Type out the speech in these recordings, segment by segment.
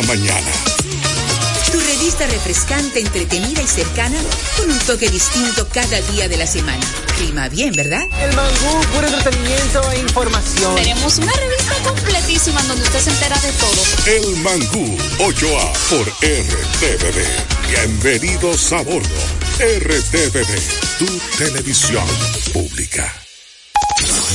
la mañana. Tu revista refrescante, entretenida y cercana con un toque distinto cada día de la semana. Rima bien, ¿verdad? El mangú, puro entretenimiento e información. Tenemos una revista completísima donde usted se entera de todo. El mangú 8A por RTVD. Bienvenidos a bordo. RTVD, tu televisión pública.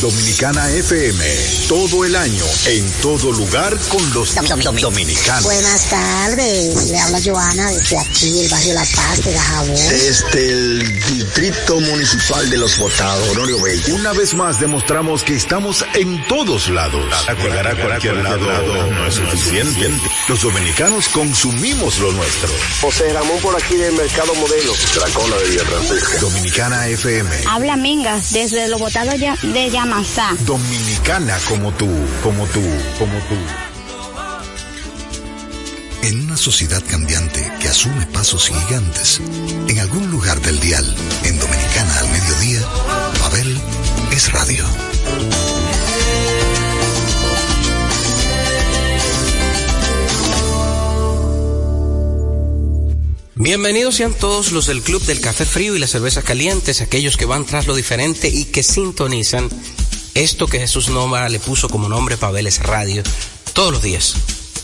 Dominicana FM, todo el año, en todo lugar con los dominicanos. Buenas tardes, le habla Joana desde aquí, el barrio La Paz de Dajabón. Desde el Distrito Municipal de Los Votados, Honorio Bello. Una vez más demostramos que estamos en todos lados. Llegar a cualquier lado no es suficiente. Los dominicanos consumimos lo nuestro. José Ramón por aquí del Mercado Modelo. Dracola de Villa Francisca. Dominicana FM. Habla Mingas desde los botados ya- de Yamasá. Dominicana como tú, como tú, como tú. En una sociedad cambiante que asume pasos gigantes, en algún lugar del dial, en Dominicana al mediodía, Babel es radio. Bienvenidos sean todos los del Club del Café Frío y las Cervezas Calientes, aquellos que van tras lo diferente y que sintonizan esto que Jesús Nova le puso como nombre Pabeles Radio todos los días,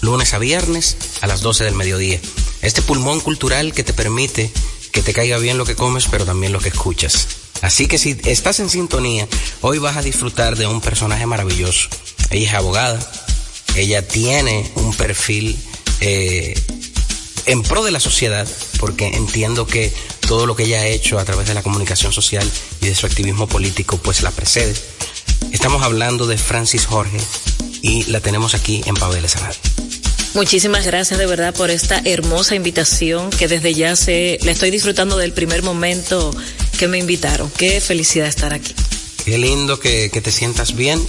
lunes a viernes a las 12 del mediodía. Este pulmón cultural que te permite que te caiga bien lo que comes, pero también lo que escuchas. Así que si estás en sintonía, hoy vas a disfrutar de un personaje maravilloso. Ella es abogada, ella tiene un perfil eh, en pro de la sociedad, porque entiendo que todo lo que ella ha hecho a través de la comunicación social y de su activismo político, pues la precede. Estamos hablando de Francis Jorge y la tenemos aquí en Pabeles Radio. Muchísimas gracias de verdad por esta hermosa invitación que desde ya se la estoy disfrutando del primer momento que me invitaron. Qué felicidad estar aquí. Qué lindo que, que te sientas bien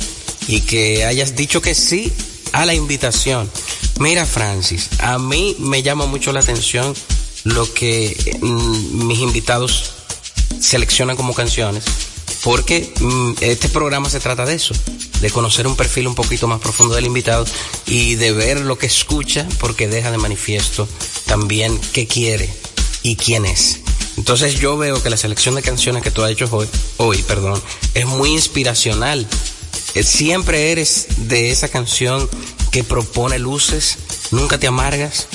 y que hayas dicho que sí a la invitación. Mira, Francis, a mí me llama mucho la atención lo que mm, mis invitados seleccionan como canciones, porque mm, este programa se trata de eso, de conocer un perfil un poquito más profundo del invitado y de ver lo que escucha, porque deja de manifiesto también qué quiere y quién es. Entonces yo veo que la selección de canciones que tú has hecho hoy, hoy perdón, es muy inspiracional. Eh, Siempre eres de esa canción que propone luces, nunca te amargas.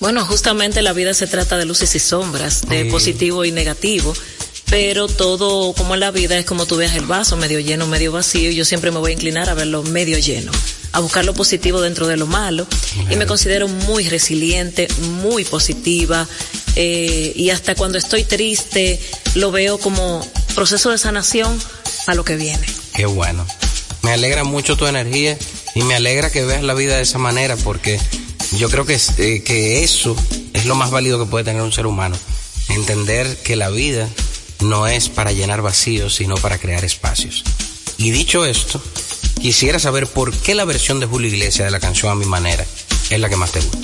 Bueno, justamente la vida se trata de luces y sombras, de Sí. positivo y negativo, pero todo como en la vida es como tú veas el vaso, medio lleno, medio vacío, y yo siempre me voy a inclinar a verlo medio lleno, a buscar lo positivo dentro de lo malo, y me considero muy resiliente, muy positiva, eh, y hasta cuando estoy triste lo veo como proceso de sanación a lo que viene. Qué bueno. Me alegra mucho tu energía y me alegra que veas la vida de esa manera porque yo creo que, es- eh, que eso es lo más válido que puede tener un ser humano. Entender que la vida no es para llenar vacíos, sino para crear espacios. Y dicho esto, quisiera saber por qué la versión de Julio Iglesias de la canción A Mi Manera es la que más te gusta.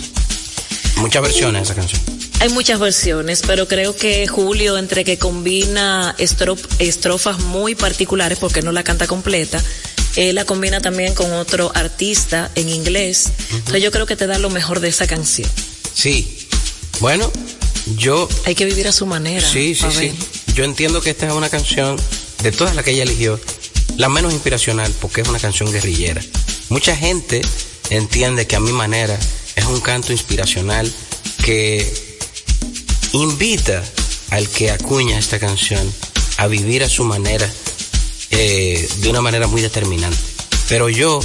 Muchas versiones de esa canción. Hay muchas versiones, pero creo que Julio, entre que combina estro- estrofas muy particulares, porque no la canta completa, él la combina también con otro artista en inglés. Entonces yo creo que te da lo mejor de esa canción. Sí. Bueno, yo Hay que vivir a su manera. Sí, sí, sí. Yo entiendo que esta es una canción, de todas las que ella eligió, la menos inspiracional, porque es una canción guerrillera. Mucha gente entiende que a mi manera es un canto inspiracional que invita al que acuña esta canción a vivir a su manera, eh, de una manera muy determinante. Pero yo,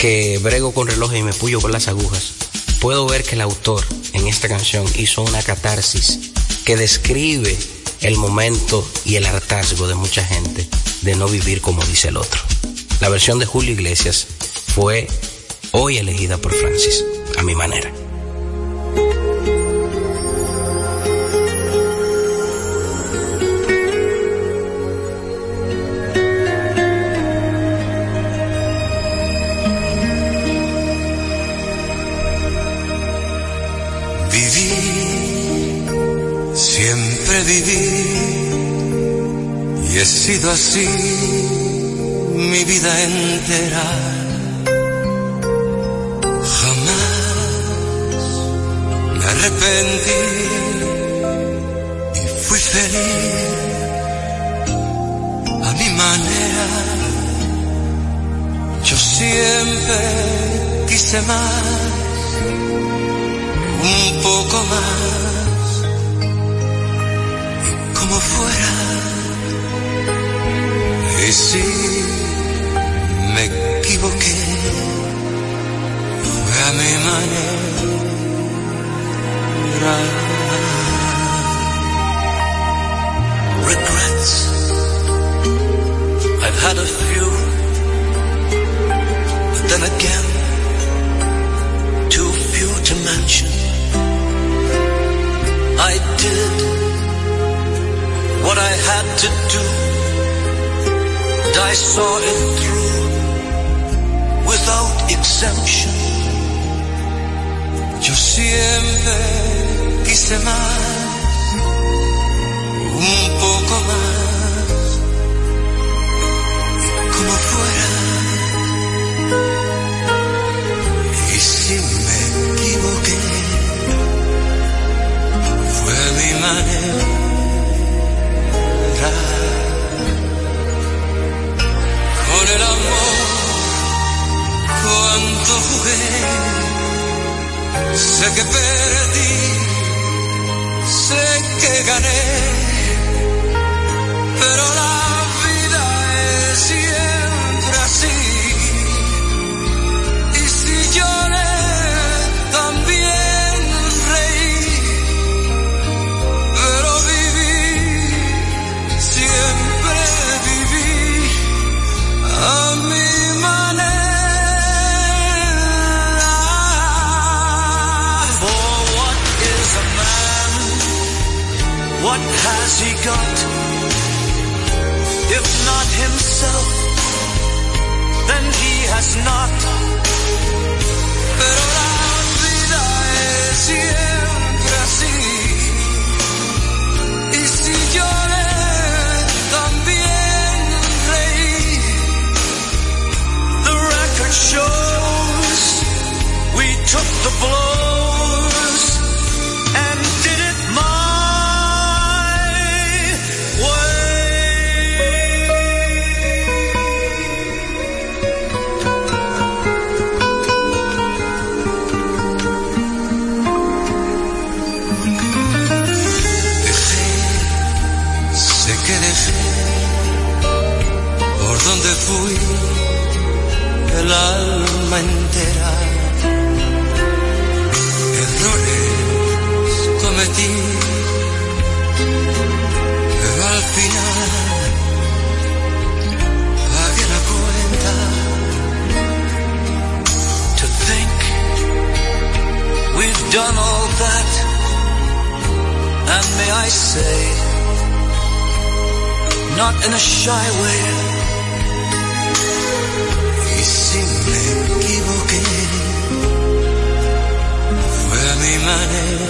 que brego con relojes y me puyo con las agujas, puedo ver que el autor en esta canción hizo una catarsis que describe el momento y el hartazgo de mucha gente de no vivir como dice el otro. La versión de Julio Iglesias fue hoy elegida por Francis, a mi manera. Siempre viví, y he sido así mi vida entera. Jamás me arrepentí y fui feliz a mi manera. Yo siempre quise más un poco más como fuera. Y si me equivoqué. A mi manera. Regrets. I've had a few. But then again too few to mention. I did what I had to do, and I saw it through without exemption. Yo siempre quise más, un poco más, y como fuera. Y si me equivoqué, fue mi manera. Sé que perdí, sé que gané, pero la has he got? If not himself, then he has not. Pero la vida es siempre así. Y si también reí. The record shows we took the blows done all that. And may I say, not in a shy way, Y si me equivoqué, fue mi manera.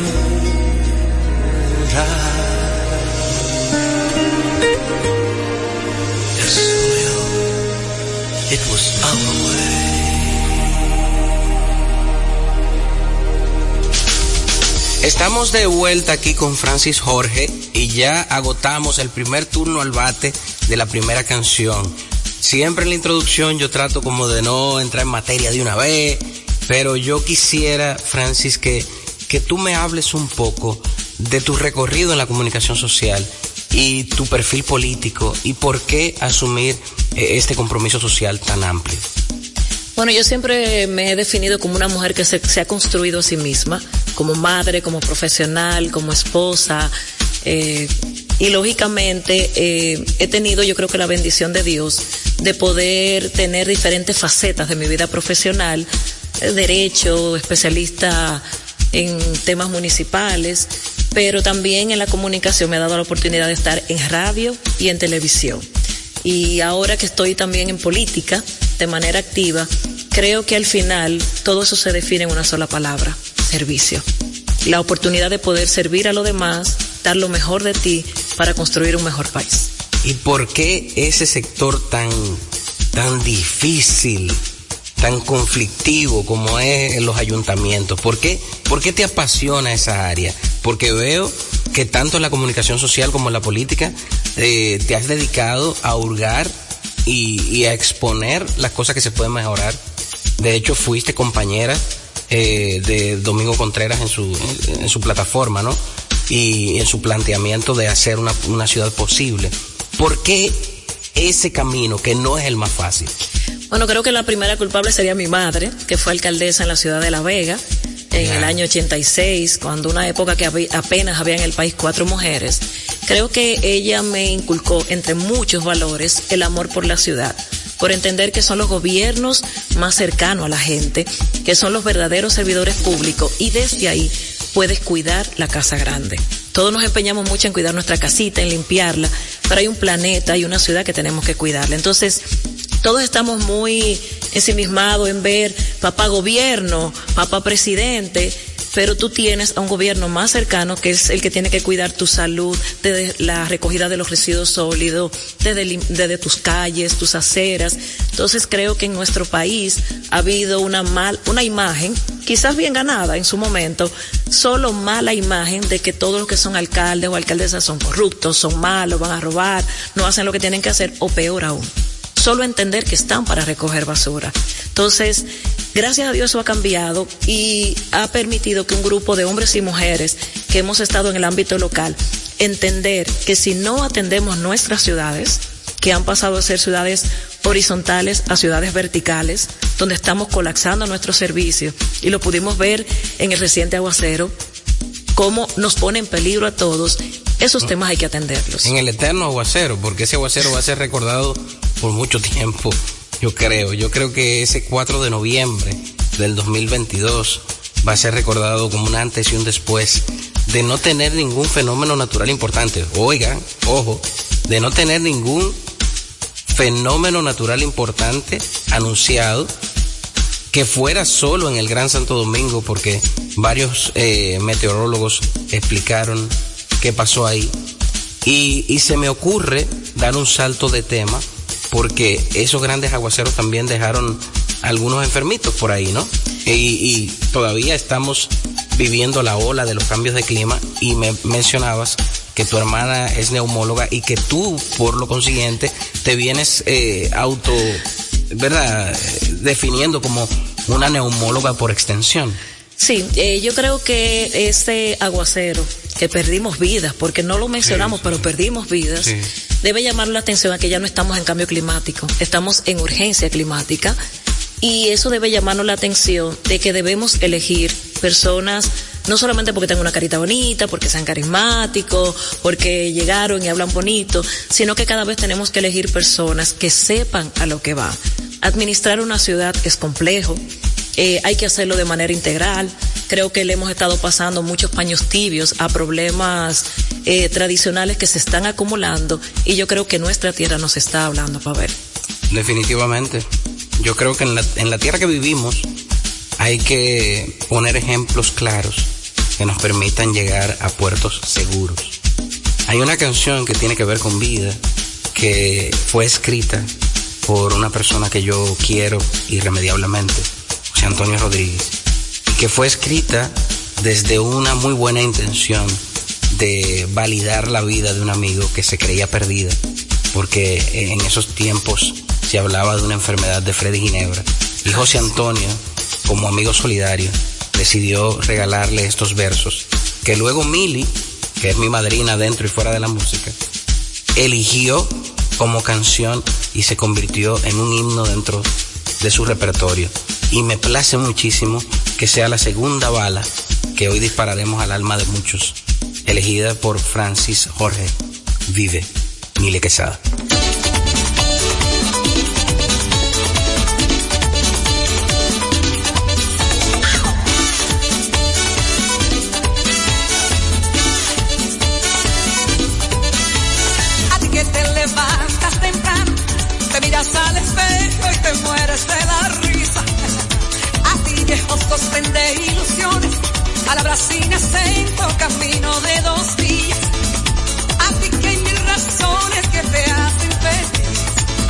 Yes, well, it was our way. Estamos de vuelta aquí con Francis Jorge y ya agotamos el primer turno al bate de la primera canción. Siempre en la introducción yo trato como de no entrar en materia de una vez, pero yo quisiera, Francis, que, que tú me hables un poco de tu recorrido en la comunicación social y tu perfil político y por qué asumir eh, este compromiso social tan amplio. Bueno, yo siempre me he definido como una mujer que se, ha construido a sí misma, como madre, como profesional, como esposa, eh, y lógicamente eh, he tenido yo creo que la bendición de Dios de poder tener diferentes facetas de mi vida profesional, eh, derecho, especialista en temas municipales, pero también en la comunicación me ha dado la oportunidad de estar en radio y en televisión. Y ahora que estoy también en política de manera activa, creo que al final todo eso se define en una sola palabra, servicio. La oportunidad de poder servir a los demás, dar lo mejor de ti para construir un mejor país. ¿Y por qué ese sector tan, tan difícil, tan conflictivo como es en los ayuntamientos? ¿Por qué, ¿Por qué te apasiona esa área? Porque veo que tanto en la comunicación social como en la política eh, te has dedicado a hurgar y, a exponer las cosas que se pueden mejorar. De hecho, fuiste compañera eh, de Domingo Contreras en su, en su plataforma, ¿no? Y en su planteamiento de hacer una, una ciudad posible. ¿Por qué ese camino que no es el más fácil? Bueno, creo que la primera culpable sería mi madre, que fue alcaldesa en la ciudad de La Vega en yeah. el año 86, cuando una época que apenas había en el país cuatro mujeres. Creo que ella me inculcó, entre muchos valores, el amor por la ciudad por entender que son los gobiernos más cercanos a la gente, que son los verdaderos servidores públicos y desde ahí puedes cuidar la casa grande. Todos nos empeñamos mucho en cuidar nuestra casita, en limpiarla, pero hay un planeta, hay una ciudad que tenemos que cuidarla. Entonces, todos estamos muy ensimismados en ver papá gobierno, papá presidente, pero tú tienes a un gobierno más cercano que es el que tiene que cuidar tu salud, desde la recogida de los residuos sólidos, desde, desde tus calles, tus aceras. Entonces creo que en nuestro país ha habido una mal, una imagen, quizás bien ganada en su momento, solo mala imagen de que todos los que son alcaldes o alcaldesas son corruptos, son malos, van a robar, no hacen lo que tienen que hacer, o peor aún solo entender que están para recoger basura. Entonces, gracias a Dios eso ha cambiado y ha permitido que un grupo de hombres y mujeres que hemos estado en el ámbito local entender que si no atendemos nuestras ciudades, que han pasado a ser ciudades horizontales a ciudades verticales, donde estamos colapsando nuestros servicios y lo pudimos ver en el reciente aguacero, cómo nos pone en peligro a todos, esos temas hay que atenderlos. En el eterno aguacero, porque ese aguacero va a ser recordado por mucho tiempo, yo creo. Yo creo que ese 4 de noviembre del 2022 va a ser recordado como un antes y un después de no tener ningún fenómeno natural importante. Oigan, ojo, de no tener ningún fenómeno natural importante anunciado que fuera solo en el Gran Santo Domingo, porque varios eh, meteorólogos explicaron qué pasó ahí. Y, y se me ocurre dar un salto de tema porque esos grandes aguaceros también dejaron algunos enfermitos por ahí, ¿no? Y, y, todavía estamos viviendo la ola de los cambios de clima y me mencionabas que tu hermana es neumóloga y que tú, por lo consiguiente, te vienes eh, auto, ¿verdad? Definiendo como una neumóloga por extensión. Sí, eh, yo creo que ese aguacero, que perdimos vidas, porque no lo mencionamos, sí, pero perdimos vidas. Sí debe llamar la atención a que ya no estamos en cambio climático, estamos en urgencia climática y eso debe llamarnos la atención de que debemos elegir personas no solamente porque tengan una carita bonita, porque sean carismáticos, porque llegaron y hablan bonito, sino que cada vez tenemos que elegir personas que sepan a lo que va. Administrar una ciudad es complejo, eh, hay que hacerlo de manera integral. Creo que le hemos estado pasando muchos paños tibios a problemas eh, tradicionales que se están acumulando y yo creo que nuestra tierra nos está hablando, Pavel. Definitivamente. yo creo que en la, en la tierra que vivimos hay que poner ejemplos claros que nos permitan llegar a puertos seguros. Hay una canción que tiene que ver con vida, que fue escrita por una persona que yo quiero irremediablemente, José Antonio Rodríguez, y que fue escrita desde una muy buena intención de validar la vida de un amigo que se creía perdida, porque en esos tiempos se hablaba de una enfermedad de Freddy Ginebra. Y José Antonio, como amigo solidario, decidió regalarle estos versos, que luego Mili, que es mi madrina dentro y fuera de la música, eligió como canción y se convirtió en un himno dentro de su repertorio. Y me place muchísimo que sea la segunda bala que hoy dispararemos al alma de muchos, elegida por Francis Jorge Vive Mile Quesada. Camino de dos días. A ti que hay mil razones que te hacen feliz.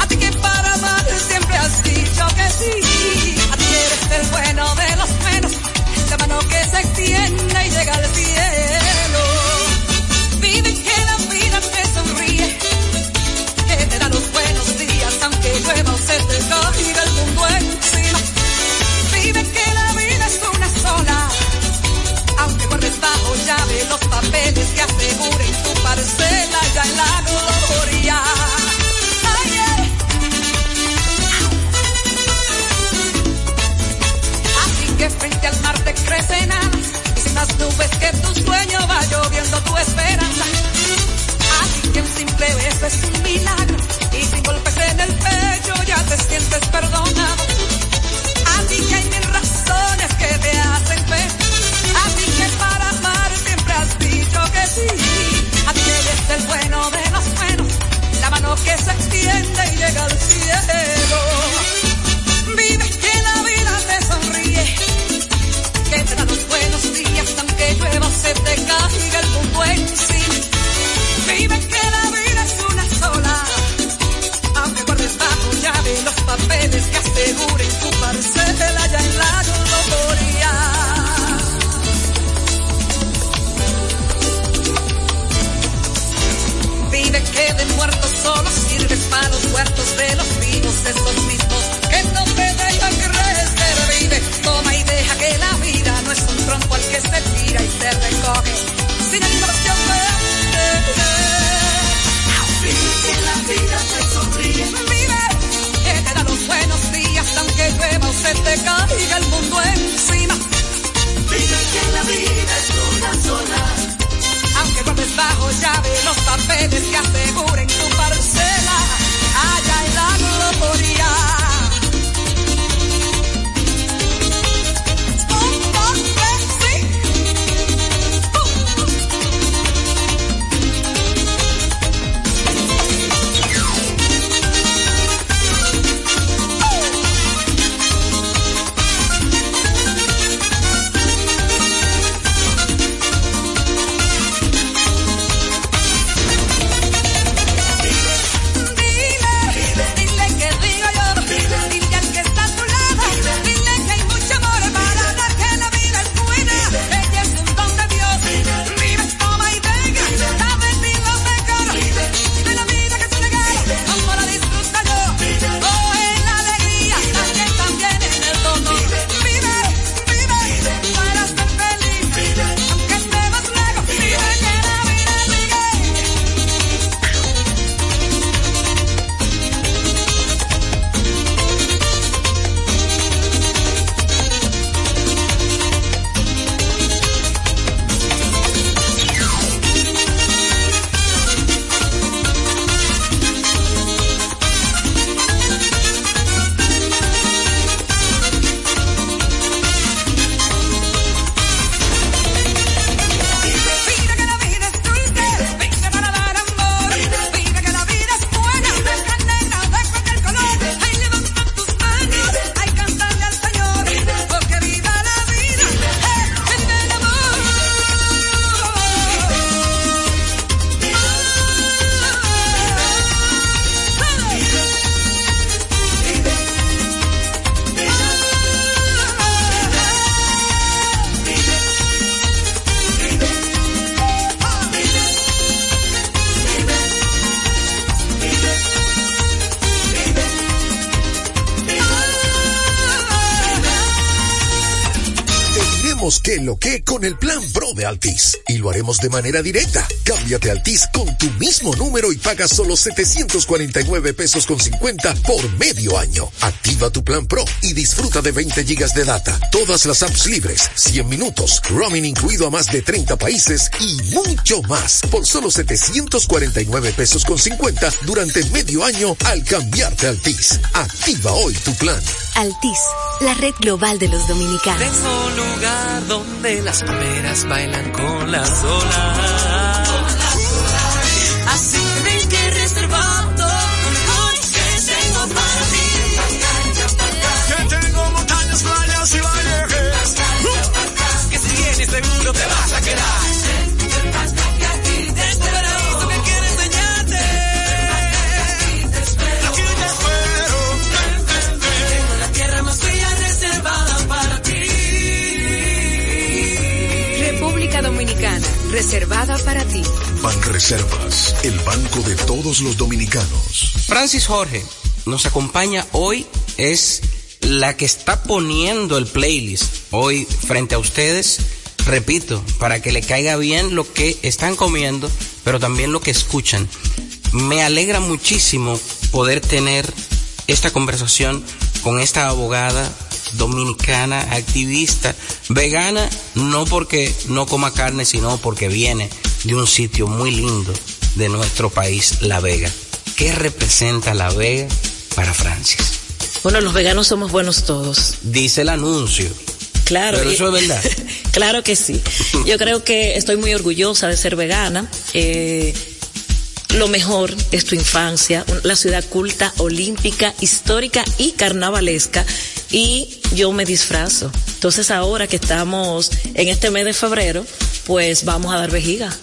A ti que para amar siempre has dicho que sí. A ti eres el bueno de los menos, la mano que se extiende y llega al cielo. Los papeles que aseguren tu parcela ya en la gloria. Eh. Así que frente al mar te crecen las nubes que tu sueño va lloviendo tu esperanza. Así que un simple beso es un milagro con el plan de Altis. Y lo haremos de manera directa. Cámbiate a Altis con tu mismo número y paga solo 749 pesos con 50 por medio año. Activa tu plan Pro y disfruta de 20 gigas de data, todas las apps libres, 100 minutos, roaming incluido a más de 30 países y mucho más por solo 749 pesos con 50 durante medio año al cambiarte a Altis. Activa hoy tu plan. Altis, la red global de los dominicanos. Tengo un lugar donde las palmeras bailan con las olas. Así que ven que reservado reservada para ti. Banreservas, el banco de todos los dominicanos. Francis Jorge nos acompaña hoy, es la que está poniendo el playlist hoy frente a ustedes. Repito, para que le caiga bien lo que están comiendo, pero también lo que escuchan. Me alegra muchísimo poder tener esta conversación con esta abogada dominicana, activista, vegana, no porque no coma carne, sino porque viene de un sitio muy lindo de nuestro país, La Vega. ¿Qué representa La Vega para Francis? Bueno, los veganos somos buenos todos. Dice el anuncio. Claro. Pero eso es verdad. claro que sí. Yo creo que estoy muy orgullosa de ser vegana. Eh, lo mejor es tu infancia, la ciudad culta, olímpica, histórica y carnavalesca. Y yo me disfrazo. Entonces ahora que estamos en este mes de febrero, pues vamos a dar vejiga.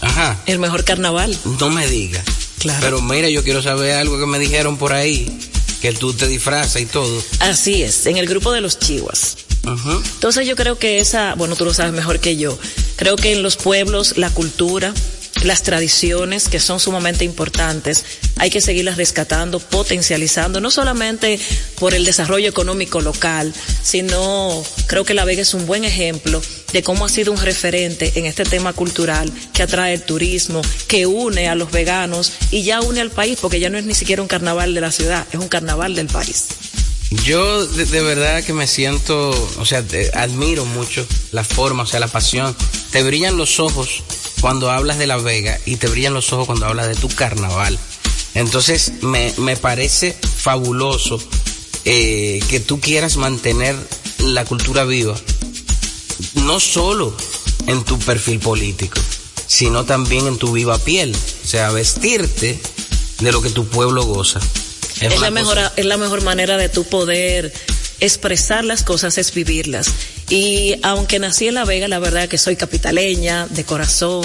Ajá. El mejor carnaval. No me diga. Claro. Pero mira, yo quiero saber algo que me dijeron por ahí, que tú te disfrazas y todo. Así es, en el grupo de los chihuas. Ujú. Entonces yo creo que esa, bueno, tú lo sabes mejor que yo, creo que en los pueblos la cultura, las tradiciones que son sumamente importantes, hay que seguirlas rescatando, potencializando, no solamente por el desarrollo económico local, sino creo que La Vega es un buen ejemplo de cómo ha sido un referente en este tema cultural que atrae el turismo, que une a los veganos y ya une al país, porque ya no es ni siquiera un carnaval de la ciudad, es un carnaval del país. Yo de, verdad que me siento, o sea, admiro mucho la forma, o sea, la pasión. Te brillan los ojos cuando hablas de La Vega y te brillan los ojos cuando hablas de tu carnaval. Entonces me, me parece fabuloso eh, que tú quieras mantener la cultura viva, no solo en tu perfil político, sino también en tu viva piel, o sea, vestirte de lo que tu pueblo goza. Es, la mejor, es la mejor manera de tu poder expresar las cosas, es vivirlas. Y aunque nací en La Vega, la verdad que soy capitaleña, de corazón,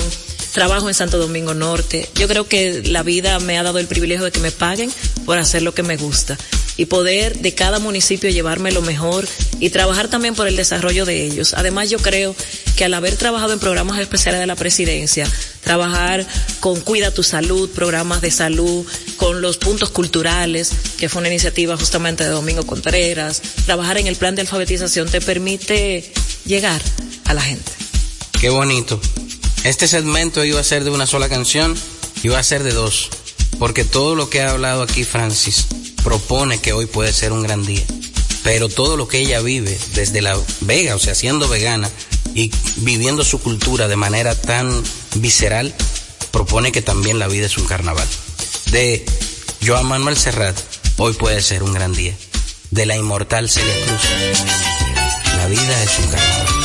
trabajo en Santo Domingo Norte. Yo creo que la vida me ha dado el privilegio de que me paguen por hacer lo que me gusta y poder de cada municipio llevarme lo mejor y trabajar también por el desarrollo de ellos. Además, yo creo que al haber trabajado en programas especiales de la presidencia, trabajar con Cuida tu Salud, programas de salud, con los puntos culturales, que fue una iniciativa justamente de Domingo Contreras, trabajar en el plan de alfabetización te permite llegar a la gente. Qué bonito. Este segmento iba a ser de una sola canción, iba a ser de dos, porque todo lo que ha hablado aquí Francis propone que hoy puede ser un gran día, pero todo lo que ella vive desde la Vega, o sea, siendo vegana y viviendo su cultura de manera tan visceral, propone que también la vida es un carnaval. De Joan Manuel Serrat, hoy puede ser un gran día. De la inmortal Celia Cruz, la vida es un carnaval.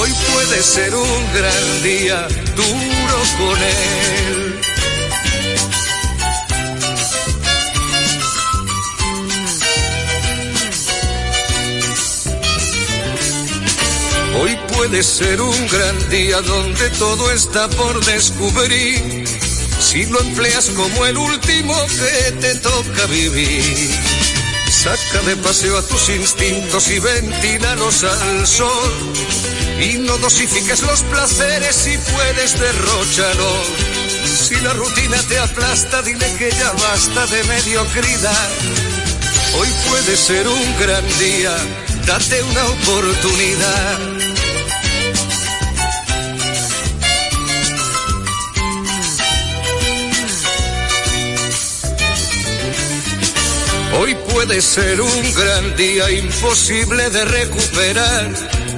Hoy puede ser un gran día, duro con él. Hoy puede ser un gran día donde todo está por descubrir, si lo empleas como el último que te toca vivir. Saca de paseo a tus instintos y ventílalos al sol y no dosifiques los placeres y puedes derrocharlos. Si la rutina te aplasta, dile que ya basta de mediocridad. Hoy puede ser un gran día, date una oportunidad. Hoy puede ser un gran día imposible de recuperar.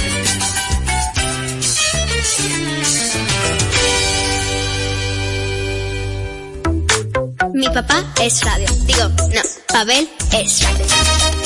Mi papá es radio. Digo, no, Pavel es radio.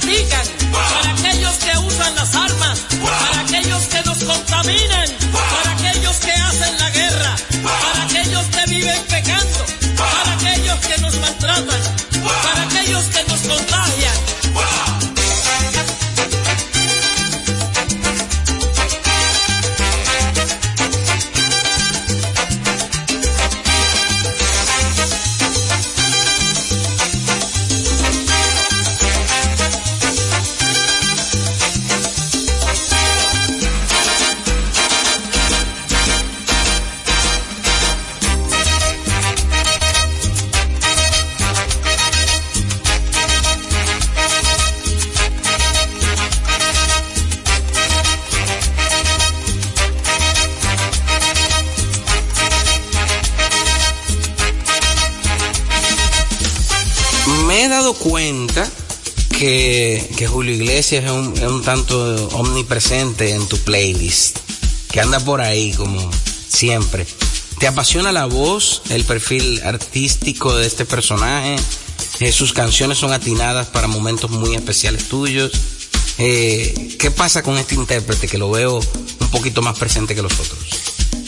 critican, para aquellos que usan las Iglesias es un, es un tanto omnipresente en tu playlist, que anda por ahí como siempre. ¿Te apasiona la voz, el perfil artístico de este personaje? Eh, sus canciones son atinadas para momentos muy especiales tuyos. Eh, ¿Qué pasa con este intérprete que lo veo un poquito más presente que los otros?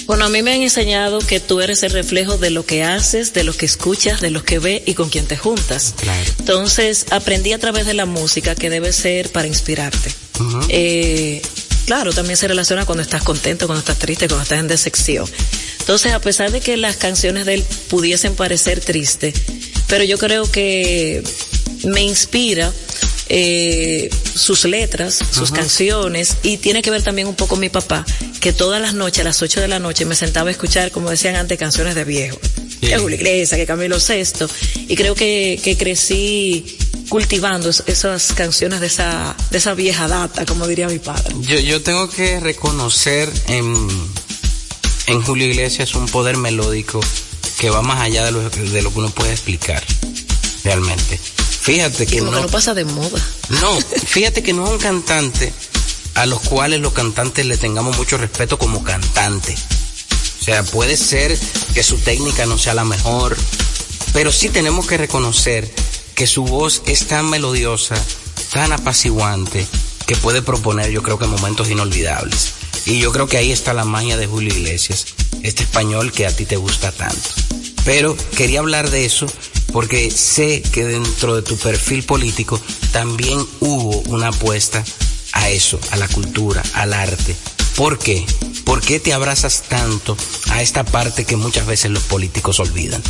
Bueno, a mí me han enseñado que tú eres el reflejo de lo que haces, de lo que escuchas, de lo que ves y con quien te juntas. Claro. Entonces, aprendí a través de la música que debe ser para inspirarte. eh, claro, también se relaciona cuando estás contento, cuando estás triste, cuando estás en decepción. Entonces, a pesar de que las canciones de él pudiesen parecer tristes, pero yo creo que me inspira eh, sus letras, sus Ajá. canciones, y tiene que ver también un poco mi papá, que todas las noches, a las 8 de la noche, me sentaba a escuchar, como decían antes, canciones de viejo. Que Julio Iglesias, que Camilo Sesto, y creo que, que crecí cultivando es- esas canciones de esa, de esa vieja data, como diría mi padre. Yo, yo tengo que reconocer en, en Julio Iglesias un poder melódico que va más allá de lo, de lo que uno puede explicar, realmente. Fíjate que no, que no pasa de moda. no, fíjate que no es un cantante a los cuales los cantantes le tengamos mucho respeto como cantante. O sea, puede ser que su técnica no sea la mejor, pero sí tenemos que reconocer que su voz es tan melodiosa, tan apaciguante, que puede proponer yo creo que momentos inolvidables. Y yo creo que ahí está la magia de Julio Iglesias, este español que a ti te gusta tanto. Pero quería hablar de eso porque sé que dentro de tu perfil político también hubo una apuesta a eso, a la cultura, al arte. ¿Por qué? ¿Por qué te abrazas tanto a esta parte que muchas veces los políticos olvidan?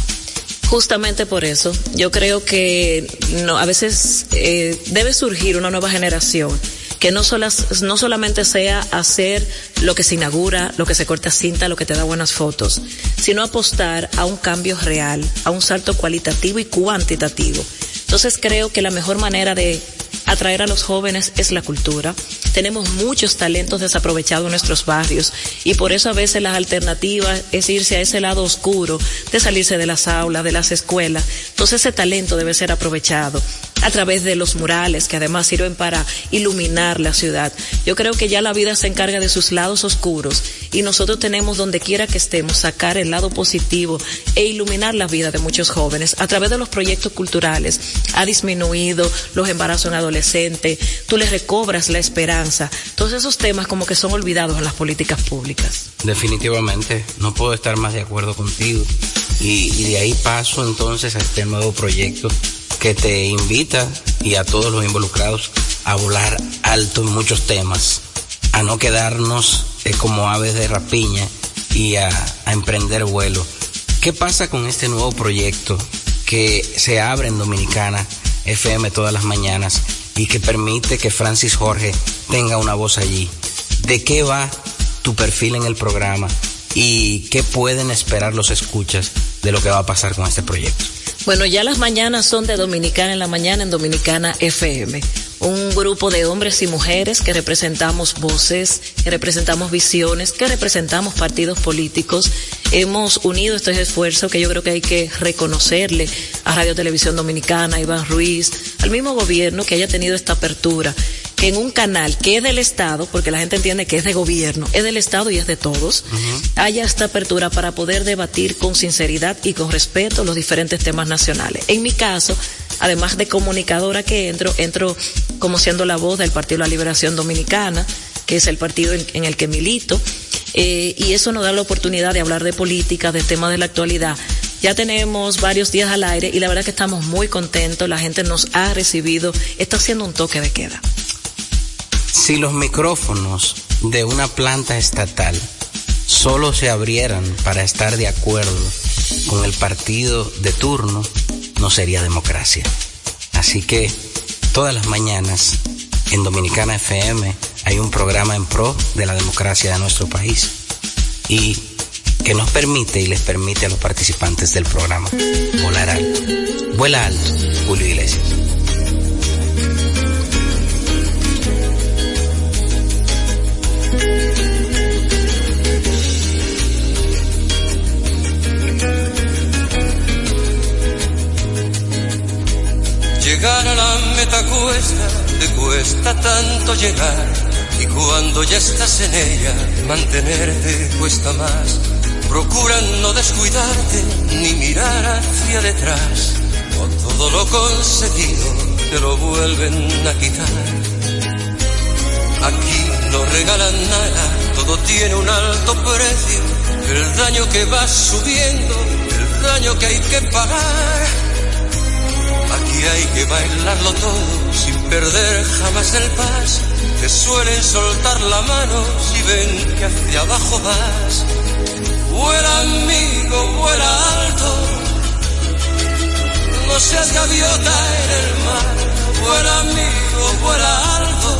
Justamente por eso, yo creo que no, a veces eh, debe surgir una nueva generación que no, solas, no solamente sea hacer lo que se inaugura, lo que se corta cinta, lo que te da buenas fotos, sino apostar a un cambio real, a un salto cualitativo y cuantitativo. Entonces creo que la mejor manera de atraer a los jóvenes es la cultura. Tenemos muchos talentos desaprovechados en nuestros barrios y por eso a veces las alternativas es irse a ese lado oscuro de salirse de las aulas, de las escuelas. Entonces ese talento debe ser aprovechado a través de los murales que además sirven para iluminar la ciudad. Yo creo que ya la vida se encarga de sus lados oscuros y nosotros tenemos donde quiera que estemos sacar el lado positivo e iluminar la vida de muchos jóvenes a través de los proyectos culturales. Ha disminuido los embarazos en adolescentes, tú les recobras la esperanza. Todos esos temas como que son olvidados en las políticas públicas. Definitivamente, no puedo estar más de acuerdo contigo. Y, de ahí paso entonces a este nuevo proyecto que te invita y a todos los involucrados a volar alto en muchos temas, a no quedarnos eh, como aves de rapiña y a emprender vuelo. ¿Qué pasa con este nuevo proyecto que se abre en Dominicana FM todas las mañanas y que permite que Francis Jorge tenga una voz allí? ¿De qué va tu perfil en el programa y qué pueden esperar los escuchas de lo que va a pasar con este proyecto? Bueno, ya las mañanas son de Dominicana en la mañana en Dominicana FM. Un grupo de hombres y mujeres que representamos voces, que representamos visiones, que representamos partidos políticos. Hemos unido estos esfuerzos que yo creo que hay que reconocerle a Radio Televisión Dominicana, a Iván Ruiz, al mismo gobierno que haya tenido esta apertura que en un canal que es del Estado, porque la gente entiende que es de gobierno, es del Estado y es de todos, haya esta apertura para poder debatir con sinceridad y con respeto los diferentes temas nacionales. En mi caso, además de comunicadora que entro, entro como siendo la voz del Partido de la Liberación Dominicana, que es el partido en, el que milito, eh, y eso nos da la oportunidad de hablar de política, de temas de la actualidad. Ya tenemos varios días al aire y la verdad que estamos muy contentos, la gente nos ha recibido, está haciendo un toque de queda. Si los micrófonos de una planta estatal solo se abrieran para estar de acuerdo con el partido de turno, no sería democracia. Así que todas las mañanas en Dominicana FM hay un programa en pro de la democracia de nuestro país y que nos permite y les permite a los participantes del programa volar alto. Vuela alto, Julio Iglesias. Llegar la meta cuesta, te cuesta tanto llegar. Y cuando ya estás en ella, mantenerte cuesta más. Procura no descuidarte ni mirar hacia detrás. O todo lo conseguido te lo vuelven a quitar. Aquí no regalan nada, todo tiene un alto precio. El daño que va subiendo, el daño que hay que pagar. Hay que bailarlo todo sin perder jamás el paso. Te suelen soltar la mano si ven que hacia abajo vas. Vuela amigo, vuela alto. No seas gaviota en el mar. Vuela amigo, vuela alto.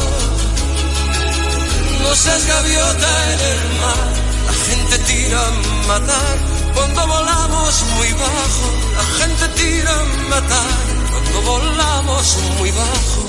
No seas gaviota en el mar. La gente tira a matar cuando volamos muy bajo. La gente tira a matar cuando volamos muy bajo.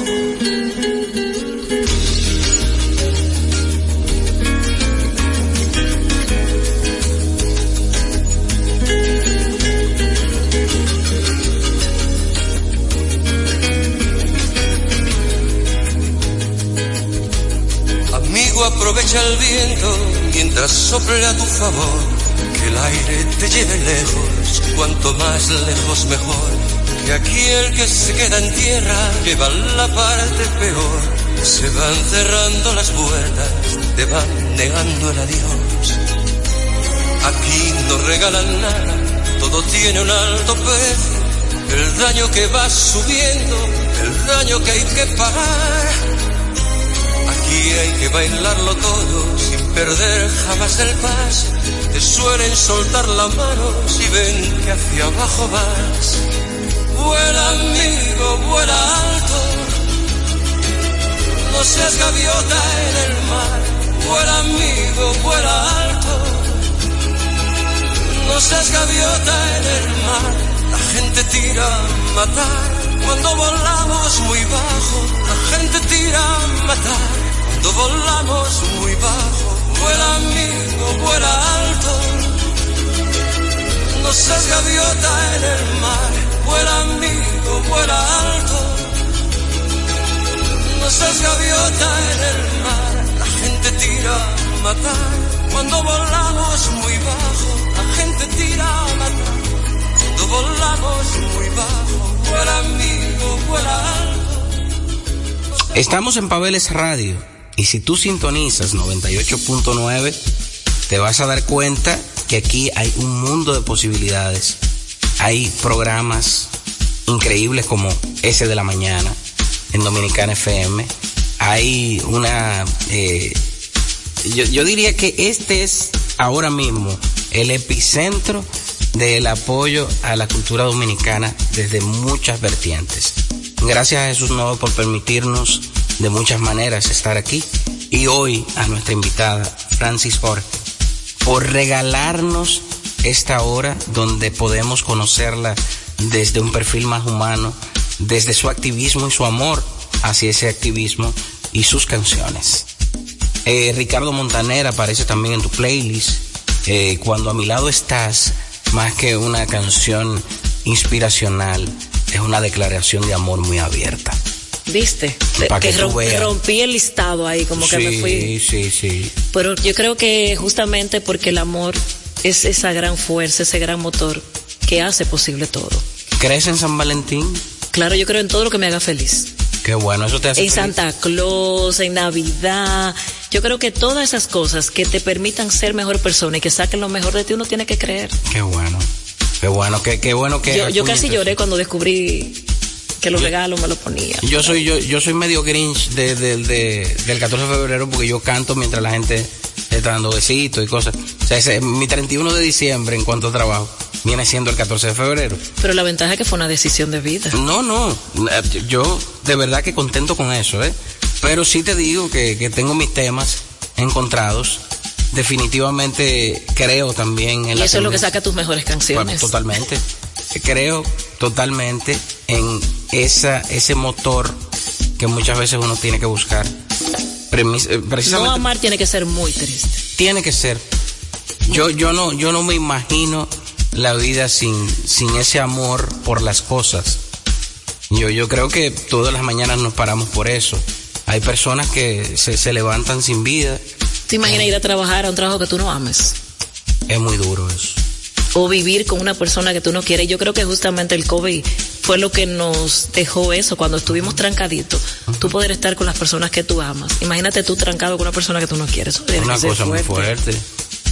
Aprovecha el viento mientras sople a tu favor. Que el aire te lleve lejos, cuanto más lejos mejor. Que aquí el que se queda en tierra lleva la parte peor. Se van cerrando las puertas, te van negando el adiós. Aquí no regalan nada, todo tiene un alto precio. El daño que va subiendo, el daño que hay que pagar. Aquí hay que bailarlo todo sin perder jamás el paso. Te suelen soltar la mano si ven que hacia abajo vas. Vuela amigo, vuela alto. No seas gaviota en el mar. Vuela amigo, vuela alto. No seas gaviota en el mar. La gente tira a matar cuando volamos muy bajo. La gente tira a matar cuando volamos muy bajo. Vuela amigo, vuela alto. No seas gaviota en el mar. Vuela amigo, vuela alto. No seas gaviota en el mar. La gente tira a matar cuando volamos muy bajo. La gente tira a matar cuando volamos muy bajo. Vuela amigo, vuela alto. Estamos en Pabeles Radio y si tú sintonizas 98.9 te vas a dar cuenta que aquí hay un mundo de posibilidades. Hay programas increíbles como ese de la mañana en Dominicana FM. Hay una... eh, yo, yo diría que este es ahora mismo el epicentro del apoyo a la cultura dominicana desde muchas vertientes. Gracias a Jesús Nuevo por permitirnos de muchas maneras estar aquí y hoy a nuestra invitada Francis Jorge por regalarnos esta hora donde podemos conocerla desde un perfil más humano, desde su activismo y su amor hacia ese activismo y sus canciones. Eh, Ricardo Montaner aparece también en tu playlist. Eh, cuando a mi lado estás, más que una canción inspiracional, es una declaración de amor muy abierta. ¿Viste? Pa' que que tú romp- veas. rompí el listado ahí, como que me fui. Sí, sí, sí. Pero yo creo que justamente porque el amor es esa gran fuerza, ese gran motor que hace posible todo. ¿Crees en San Valentín? Claro, yo creo en todo lo que me haga feliz. Qué bueno, eso te hace En feliz? Santa Claus, en Navidad. Yo creo que todas esas cosas que te permitan ser mejor persona y que saquen lo mejor de ti, uno tiene que creer. Qué bueno. Qué bueno, qué, qué bueno que... Yo, yo casi lloré cuando descubrí que los regalos me los ponía. Yo soy yo, yo soy medio grinch de, de- de- del 14 de febrero porque yo canto mientras la gente dando besitos y cosas. O sea, ese- mi 31 de diciembre en cuanto a trabajo viene siendo el 14 de febrero. Pero la ventaja es que fue una decisión de vida. No, no, yo de verdad que contento con eso, ¿eh? Pero sí te digo que, que tengo mis temas encontrados. Definitivamente creo también en Y la eso es lo que tendencia- saca tus mejores canciones. bueno, totalmente. Creo totalmente en esa, ese motor que muchas veces uno tiene que buscar. Premis- eh, No amar tiene que ser muy triste. tiene que ser. Yo, yo no, yo no me imagino la vida sin, sin ese amor por las cosas. Yo, yo creo que todas las mañanas nos paramos por eso. Hay personas que se, se levantan sin vida. ¿Te imaginas ir a trabajar a un trabajo que tú no ames? Es muy duro eso. O vivir con una persona que tú no quieres. Yo creo que justamente el COVID fue lo que nos dejó eso cuando estuvimos trancaditos. Tú poder estar con las personas que tú amas. Imagínate tú trancado con una persona que tú no quieres. Eso Es una cosa muy fuerte. fuerte.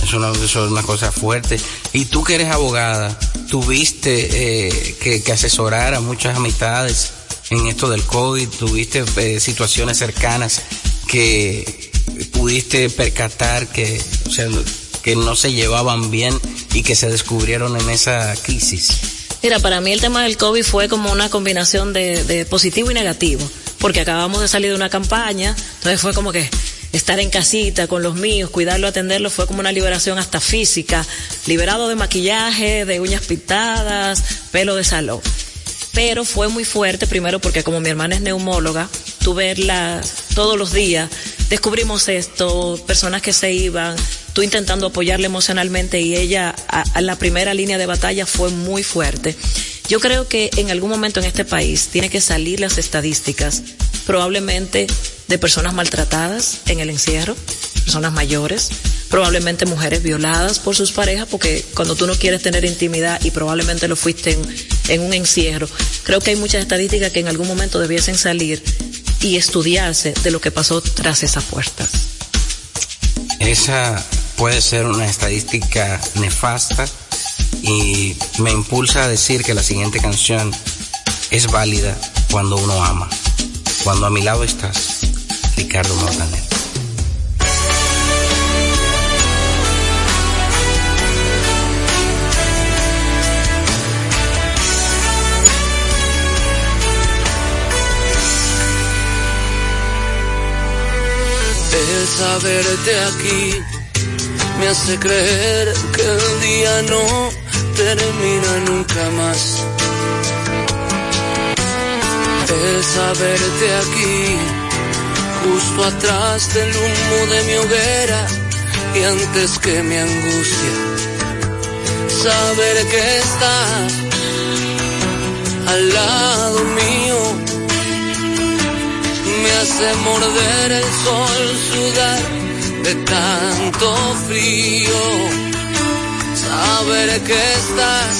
Es una, eso es una cosa fuerte. Y tú que eres abogada, tuviste eh, que, que asesorar a muchas amistades en esto del COVID, tuviste eh, situaciones cercanas que pudiste percatar que, o sea, que no se llevaban bien y que se descubrieron en esa crisis. Mira, para mí el tema del COVID fue como una combinación de, positivo y negativo, porque acabamos de salir de una campaña, entonces fue como que estar en casita con los míos, cuidarlo, atenderlo, fue como una liberación hasta física, liberado de maquillaje, de uñas pintadas, pelo de salón. Pero fue muy fuerte, primero porque como mi hermana es neumóloga, tú verla todos los días, descubrimos esto, personas que se iban, tú intentando apoyarla emocionalmente y ella a, a la primera línea de batalla fue muy fuerte. Yo creo que en algún momento en este país tiene que salir las estadísticas, probablemente de personas maltratadas en el encierro, personas mayores, probablemente mujeres violadas por sus parejas, porque cuando tú no quieres tener intimidad y probablemente lo fuiste en, en un encierro, creo que hay muchas estadísticas que en algún momento debiesen salir y estudiarse de lo que pasó tras esas puertas. Esa puede ser una estadística nefasta y me impulsa a decir que la siguiente canción es válida cuando uno ama. Cuando a mi lado estás, Ricardo Montaner. El saberte aquí me hace creer que el día no termina nunca más. El saberte aquí, justo atrás del humo de mi hoguera y antes que mi angustia. Saber que estás al lado mío me hace morder el sol, sudar de tanto frío. Saber que estás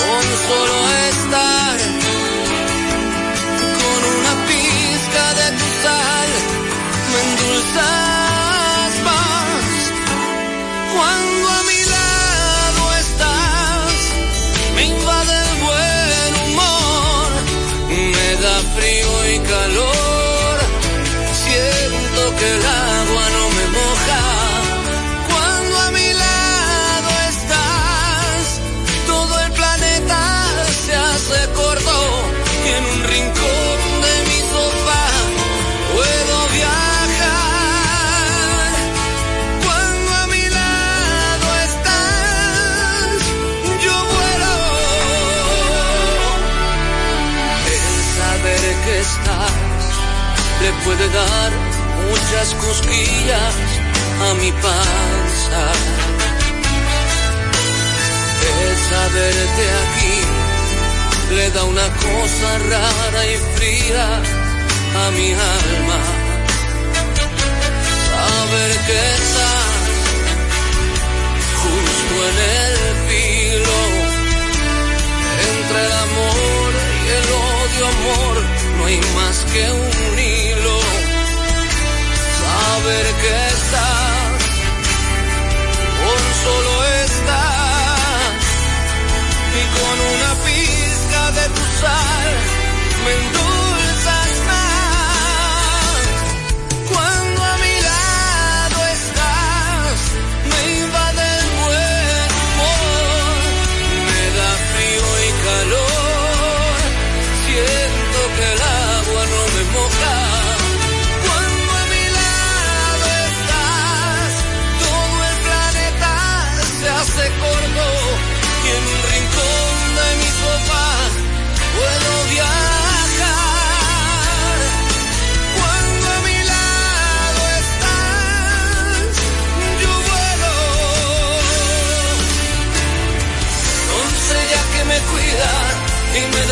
con solo estar con una pizca de tu sal, me endulzas le puede dar muchas cosquillas a mi panza. El saberte aquí le da una cosa rara y fría a mi alma. Saber que estás justo en el filo entre el amor y el odio, amor, no hay más que un hilo. Saber que estás, con solo estás, y con una pizca de tu sal, me endulzas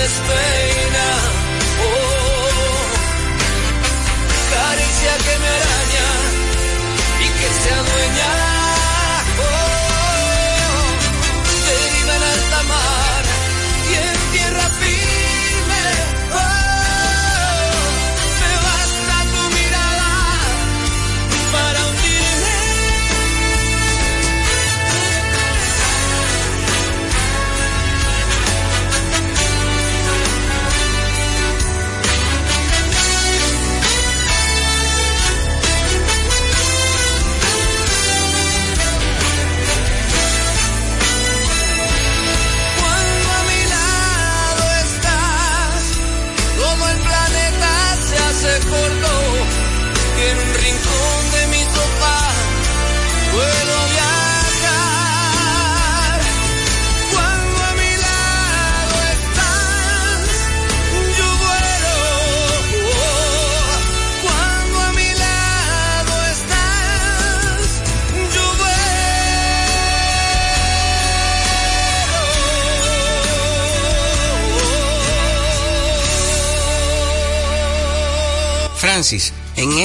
despeina.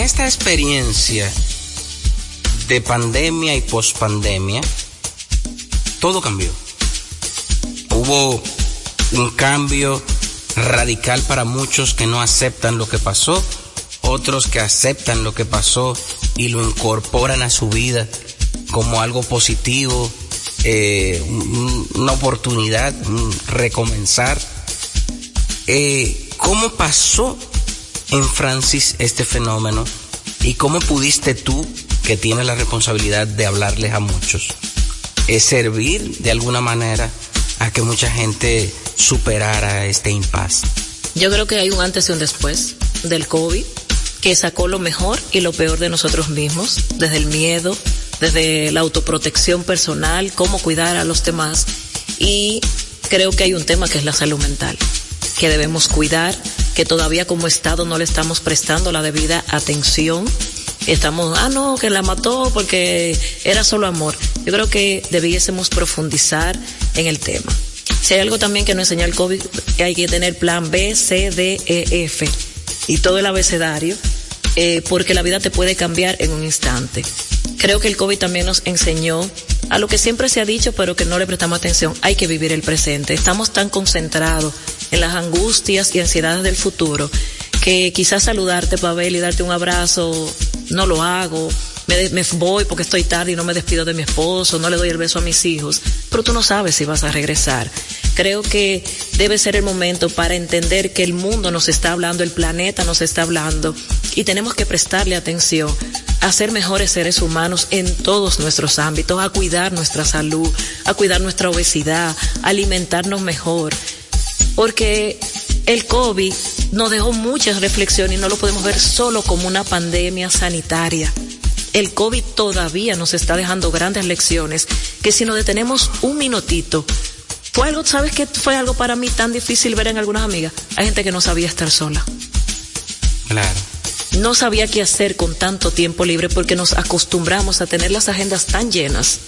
Esta experiencia de pandemia y pospandemia, todo cambió. Hubo un cambio radical para muchos que no aceptan lo que pasó, otros que aceptan lo que pasó y lo incorporan a su vida como algo positivo, eh, un- una oportunidad, un recomenzar. Eh, ¿Cómo pasó en Francis este fenómeno y cómo pudiste tú, que tienes la responsabilidad de hablarles a muchos, eh, servir de alguna manera a que mucha gente superara este impasse? Yo creo que hay un antes y un después del COVID que sacó lo mejor y lo peor de nosotros mismos, desde el miedo, desde la autoprotección personal, cómo cuidar a los demás. Y creo que hay un tema que es la salud mental, que debemos cuidar, que todavía como Estado no le estamos prestando la debida atención. Estamos, ah, no, que la mató porque era solo amor. Yo creo que debiésemos profundizar en el tema. Si hay algo también que nos enseñó el COVID, hay que tener plan B, C, D, E, F y todo el abecedario, eh, porque la vida te puede cambiar en un instante. Creo que el COVID también nos enseñó a lo que siempre se ha dicho, pero que no le prestamos atención. Hay que vivir el presente. Estamos tan concentrados en las angustias y ansiedades del futuro que quizás saludarte, Pavel, y darte un abrazo, no lo hago. Me, me voy porque estoy tarde y no me despido de mi esposo, no le doy el beso a mis hijos, pero tú no sabes si vas a regresar. Creo que debe ser el momento para entender que el mundo nos está hablando, el planeta nos está hablando y tenemos que prestarle atención a ser mejores seres humanos en todos nuestros ámbitos, a cuidar nuestra salud, a cuidar nuestra obesidad, a alimentarnos mejor, porque el COVID nos dejó muchas reflexiones y no lo podemos ver solo como una pandemia sanitaria. El COVID todavía nos está dejando grandes lecciones que si nos detenemos un minutito, fue algo, ¿sabes qué? Fue algo para mí tan difícil ver en algunas amigas. Hay gente que no sabía estar sola. Claro. No sabía qué hacer con tanto tiempo libre porque nos acostumbramos a tener las agendas tan llenas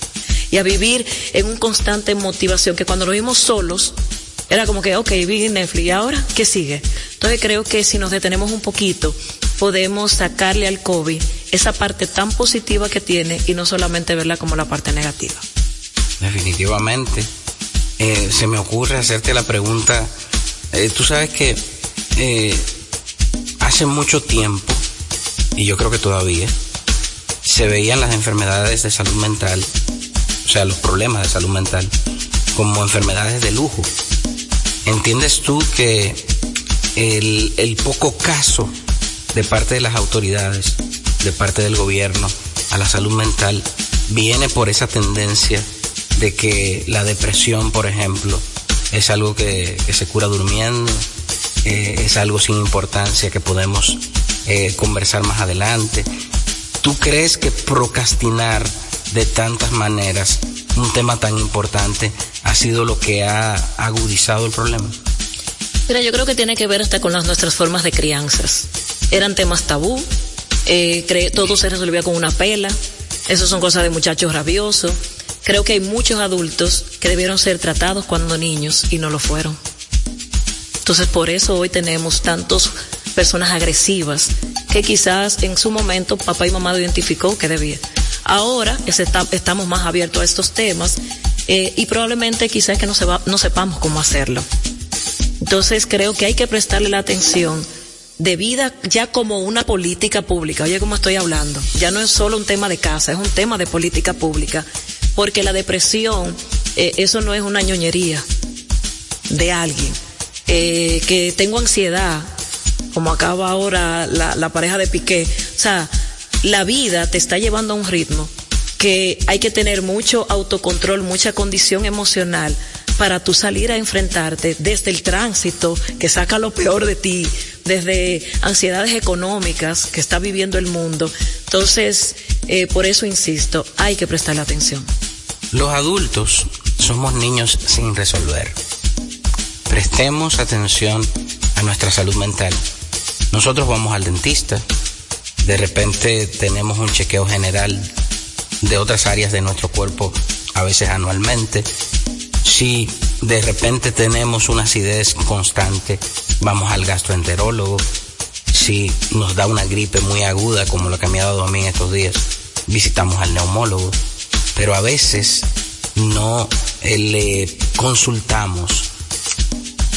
y a vivir en un constante motivación que cuando nos vimos solos era como que, ok, vi Netflix y ahora, ¿qué sigue? Entonces creo que si nos detenemos un poquito, podemos sacarle al COVID esa parte tan positiva que tiene y no solamente verla como la parte negativa. Definitivamente. Eh, se me ocurre hacerte la pregunta. eh, tú sabes que eh, hace mucho tiempo, y yo creo que todavía, se veían las enfermedades de salud mental, o sea, los problemas de salud mental, como enfermedades de lujo. ¿Entiendes tú que el, poco caso de parte de las autoridades, de parte del gobierno, a la salud mental, viene por esa tendencia de que la depresión, por ejemplo, es algo que, que se cura durmiendo, eh, es algo sin importancia que podemos eh, conversar más adelante. ¿Tú crees que procrastinar de tantas maneras un tema tan importante ha sido lo que ha agudizado el problema? Mira, yo creo que tiene que ver hasta con las nuestras formas de crianzas. Eran temas tabú, eh, todo se resolvía con una pela, eso son cosas de muchachos rabiosos. Creo que hay muchos adultos que debieron ser tratados cuando niños y no lo fueron. Entonces por eso hoy tenemos tantas personas agresivas que quizás en su momento papá y mamá lo identificó que debía. Ahora estamos más abiertos a estos temas eh, y probablemente quizás que no, se va- no sepamos cómo hacerlo. Entonces creo que hay que prestarle la atención de vida ya como una política pública. Oye, cómo estoy hablando. Ya no es solo un tema de casa, es un tema de política pública. Porque la depresión, eh, eso no es una ñoñería de alguien. Eh, que tengo ansiedad, como acaba ahora la, la pareja de Piqué. O sea, la vida te está llevando a un ritmo que hay que tener mucho autocontrol, mucha condición emocional para tú salir a enfrentarte desde el tránsito que saca lo peor de ti, desde ansiedades económicas que está viviendo el mundo. Entonces, eh, por eso insisto, hay que prestarle atención. Los adultos somos niños sin resolver. Prestemos atención a nuestra salud mental. Nosotros vamos al dentista, de repente tenemos un chequeo general de otras áreas de nuestro cuerpo, a veces anualmente. Si de repente tenemos una acidez constante, vamos al gastroenterólogo. Si nos da una gripe muy aguda, como la que me ha dado a mí en estos días, visitamos al neumólogo. Pero a veces no eh, le consultamos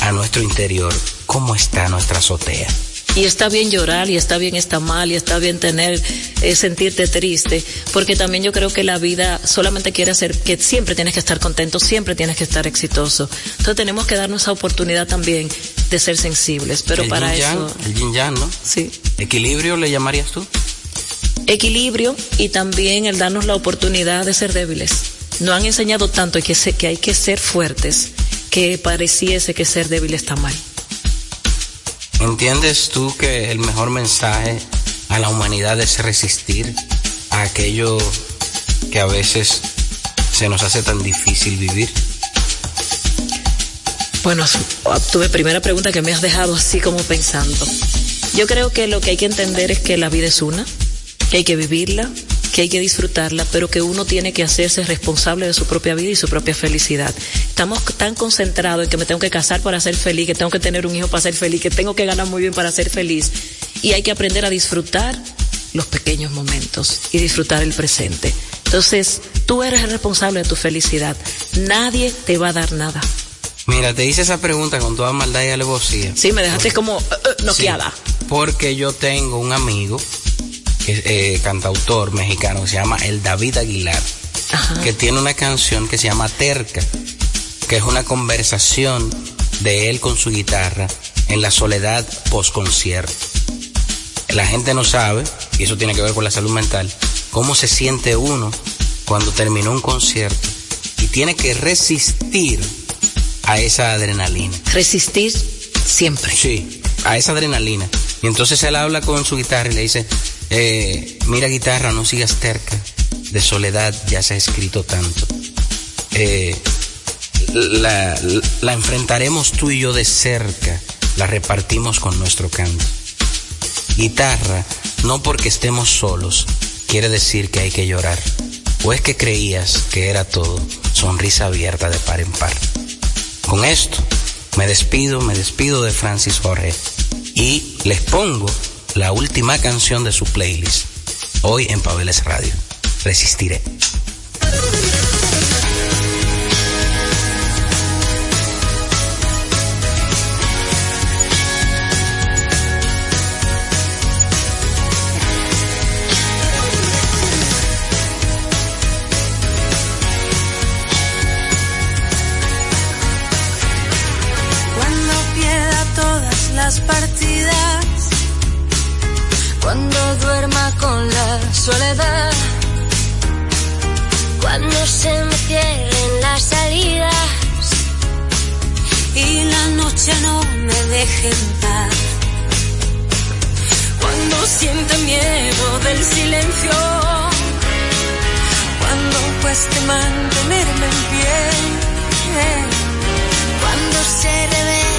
a nuestro interior cómo está nuestra azotea. Y está bien llorar, y está bien estar mal, y está bien tener, eh, sentirte triste, porque también yo creo que la vida solamente quiere hacer que siempre tienes que estar contento, siempre tienes que estar exitoso. Entonces tenemos que darnos esa oportunidad también de ser sensibles, pero el para yin eso, yang, el yin yang, ¿no? Sí. ¿Equilibrio le llamarías tú? equilibrio y también el darnos la oportunidad de ser débiles. No han enseñado tanto que, se- que hay que ser fuertes, que pareciese que ser débil está mal. ¿Entiendes tú que el mejor mensaje a la humanidad es resistir a aquello que a veces se nos hace tan difícil vivir? Bueno, tuve primera pregunta que me has dejado así como pensando. Yo creo que lo que hay que entender es que la vida es una, que hay que vivirla, que hay que disfrutarla, pero que uno tiene que hacerse responsable de su propia vida y su propia felicidad. Estamos tan concentrados en que me tengo que casar para ser feliz, que tengo que tener un hijo para ser feliz, que tengo que ganar muy bien para ser feliz. Y hay que aprender a disfrutar los pequeños momentos y disfrutar el presente. Entonces, tú eres el responsable de tu felicidad. Nadie te va a dar nada. Mira, te hice esa pregunta con toda maldad y alevosía. Sí, me dejaste como eh, eh, noqueada. Sí, porque yo tengo un amigo, eh, cantautor mexicano, que se llama El David Aguilar, que tiene una canción que se llama Terca, que es una conversación de él con su guitarra en la soledad post concierto. La gente no sabe, y eso tiene que ver con la salud mental, cómo se siente uno cuando terminó un concierto y tiene que resistir a esa adrenalina. Resistir siempre. Sí, a esa adrenalina. Y entonces él habla con su guitarra y le dice, eh, mira guitarra, no sigas terca, de soledad ya se ha escrito tanto. Eh, la, la enfrentaremos tú y yo de cerca, la repartimos con nuestro canto. Guitarra, no porque estemos solos, quiere decir que hay que llorar. ¿O es que creías que era todo sonrisa abierta de par en par? Con esto me despido, me despido de Francis Jorge y les pongo la última canción de su playlist, hoy en Pabeles Radio. Resistiré. Soledad, Cuando se me cierren las salidas y la noche no me deje en paz. Cuando siente miedo del silencio, cuando cueste mantenerme en pie. Cuando se revelen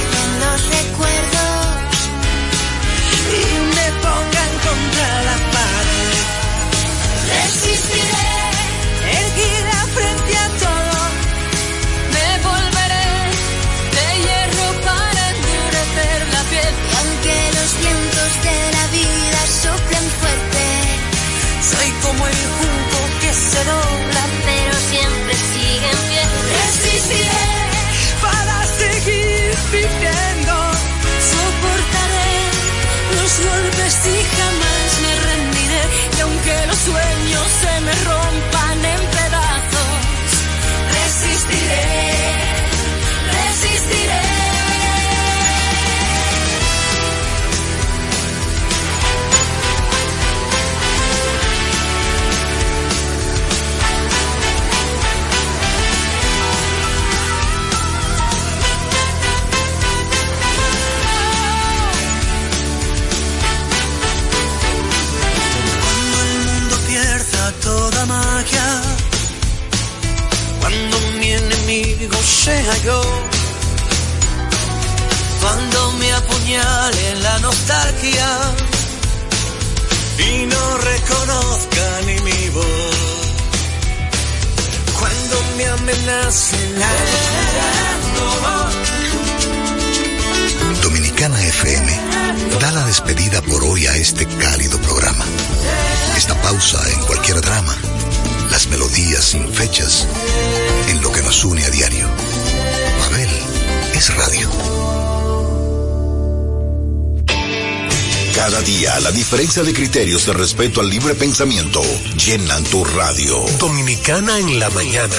Persistiré, erguida frente a todo. Me volveré de hierro para endurecer la piel. Y aunque los vientos de la vida soplen fuerte, soy como el junco que se dobla, pero siempre sigue en pie. Resistiré para seguir viviendo. Soportaré los golpes y jamás me rendiré. Y aunque los sueños me rompan de criterios de respeto al libre pensamiento llenan tu radio. Dominicana en la mañana.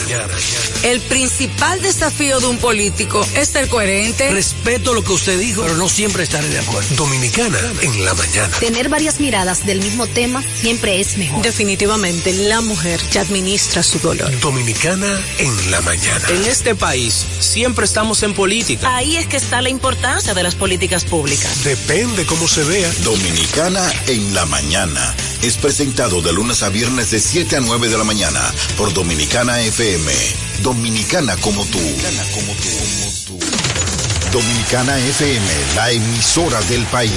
El principal desafío de un político es ser coherente. Respeto lo que usted dijo, pero no siempre estaré de acuerdo. Dominicana en la mañana. Tener varias miradas del mismo tema siempre es mejor. Definitivamente, la mujer ya administra su dolor. Dominicana en la mañana. En este país siempre estamos en política. Ahí es que está la importancia de las políticas públicas. Depende cómo se vea. Dominicana en la mañana. Es presentado de lunes a viernes de 7 a 9 de la mañana por Dominicana FM. Dominicana como tú. como tú. Dominicana FM, la emisora del país.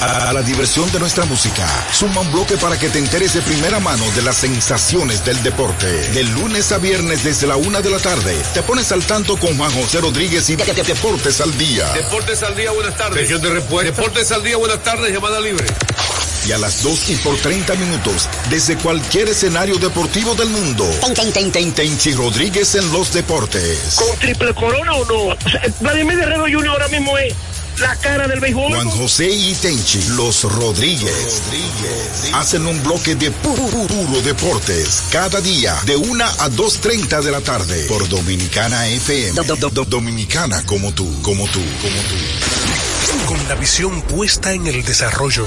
A la diversión de nuestra música, suma un bloque para que te enteres de primera mano de las sensaciones del deporte. De lunes a viernes desde la una de la tarde, te pones al tanto con Juan José Rodríguez y Deportes al Día. Deportes al día, buenas tardes. Región de. Deportes al día, buenas tardes, llamada libre. Y a las 2 y por 30 minutos, desde cualquier escenario deportivo del mundo. Tenchi Rodríguez en los deportes. ¿Con triple corona o no? O sea, Vladimir Guerrero Jr. ahora mismo es la cara del béisbol. Juan José y Tenchi, los Rodríguez, hacen un bloque de pu- pu- puro deportes cada día de 1 a 2.30 de la tarde por Dominicana FM. Do- do- do- Dominicana como tú, como tú, como tú. Con la visión puesta en el desarrollo,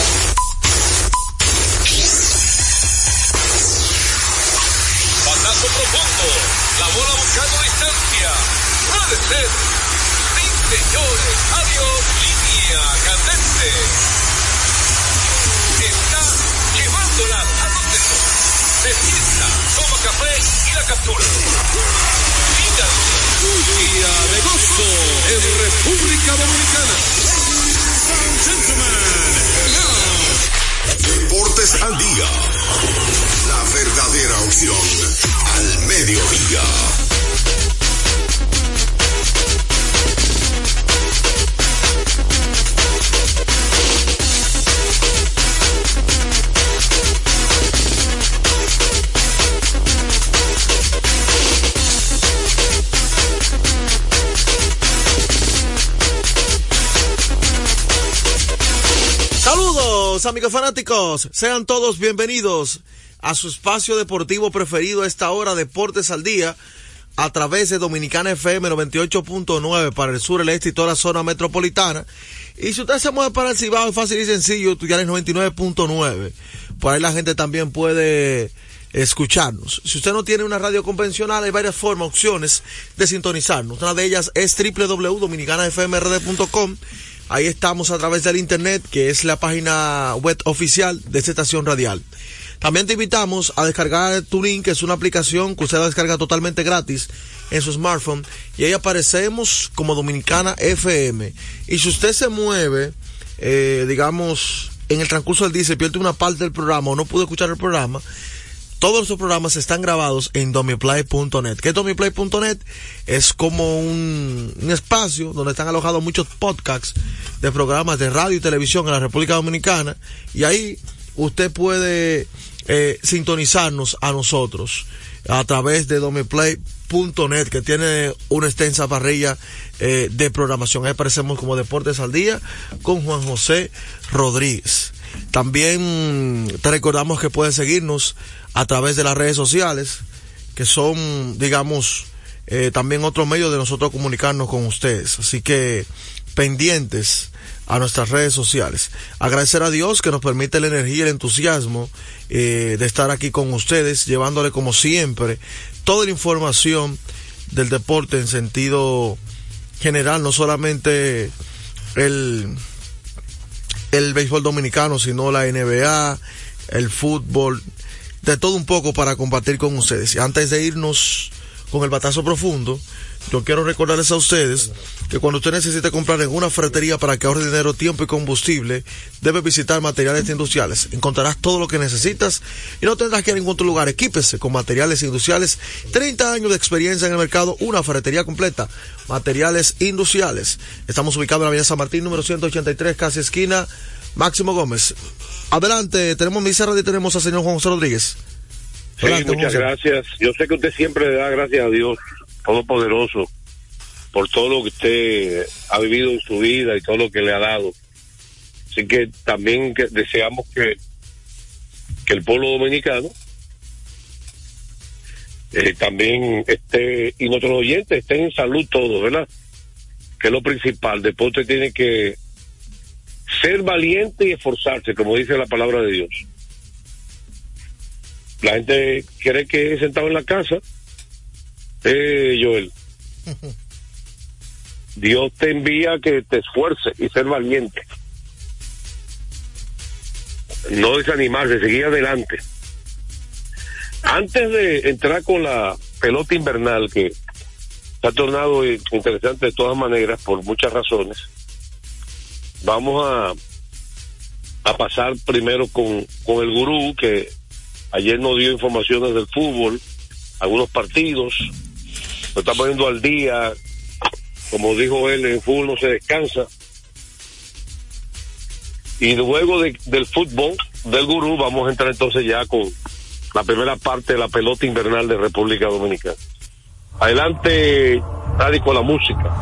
Línea candente. Está llevándola a donde no. Se sienta, toma café y la captura. Mira. Día de gozo en República Dominicana. Deportes al día. La verdadera opción al mediodía. Saludos amigos fanáticos, sean todos bienvenidos a su espacio deportivo preferido a esta hora, Deportes al Día, a través de Dominicana FM 98.9 para el sur, el este y toda la zona metropolitana. Y si usted se mueve para el Cibao, es fácil y sencillo, tú ya eres 99.9. Por ahí la gente también puede escucharnos. Si usted no tiene una radio convencional, hay varias formas, opciones de sintonizarnos. Una de ellas es www.dominicanafmrd.com. Ahí estamos a través del internet, que es la página web oficial de esta estación radial. También te invitamos a descargar Turing, que es una aplicación que usted va a descargar totalmente gratis en su smartphone. Y ahí aparecemos como Dominicana FM. Y si usted se mueve, eh, digamos, en el transcurso del día, se pierde una parte del programa o no pudo escuchar el programa, todos nuestros programas están grabados en domiplay.net. ¿Qué es domiplay.net? Es como un, un, espacio donde están alojados muchos podcasts de programas de radio y televisión en la República Dominicana y ahí usted puede eh, sintonizarnos a nosotros a través de domiplay.net que tiene una extensa parrilla eh, de programación. Ahí aparecemos como Deportes al Día con Juan José Rodríguez. También te recordamos que puedes seguirnos a través de las redes sociales, que son, digamos, eh, también otro medio de nosotros comunicarnos con ustedes. Así que pendientes a nuestras redes sociales. Agradecer a Dios que nos permite la energía y el entusiasmo eh, de estar aquí con ustedes, llevándole como siempre toda la información del deporte en sentido general, no solamente el, el béisbol dominicano, sino la NBA, el fútbol, de todo un poco para compartir con ustedes. Y antes de irnos con el batazo profundo, yo quiero recordarles a ustedes que cuando usted necesite comprar en una ferretería para que ahorre dinero, tiempo y combustible, debe visitar materiales industriales. Encontrarás todo lo que necesitas y no tendrás que ir a ningún otro lugar. Equípese con materiales industriales. 30 años de experiencia en el mercado, una ferretería completa. Materiales industriales. Estamos ubicados en la Avenida San Martín, número 183, casi esquina. Máximo Gómez. Adelante, tenemos mi cerrado y tenemos al señor Juan José Rodríguez. Adelante, sí, muchas gracias. Yo sé que usted siempre le da gracias a Dios Todopoderoso por todo lo que usted ha vivido en su vida y todo lo que le ha dado. Así que también que deseamos que, que el pueblo dominicano eh, también esté, y nuestros oyentes estén en salud todos, ¿verdad? Que es lo principal. Después usted tiene que ser valiente y esforzarse, como dice la palabra de Dios. La gente cree que sentado en la casa, eh, Joel. Dios te envía que te esfuerces y ser valiente. No desanimarse, seguir adelante. Antes de entrar con la pelota invernal, que se ha tornado interesante de todas maneras por muchas razones, vamos a, a pasar primero con, con el gurú que ayer nos dio informaciones del fútbol, algunos partidos, lo está poniendo al día, como dijo él, en fútbol no se descansa. Y luego de, del fútbol, del gurú, vamos a entrar entonces ya con la primera parte de la pelota invernal de República Dominicana. Adelante, Nadie con la música.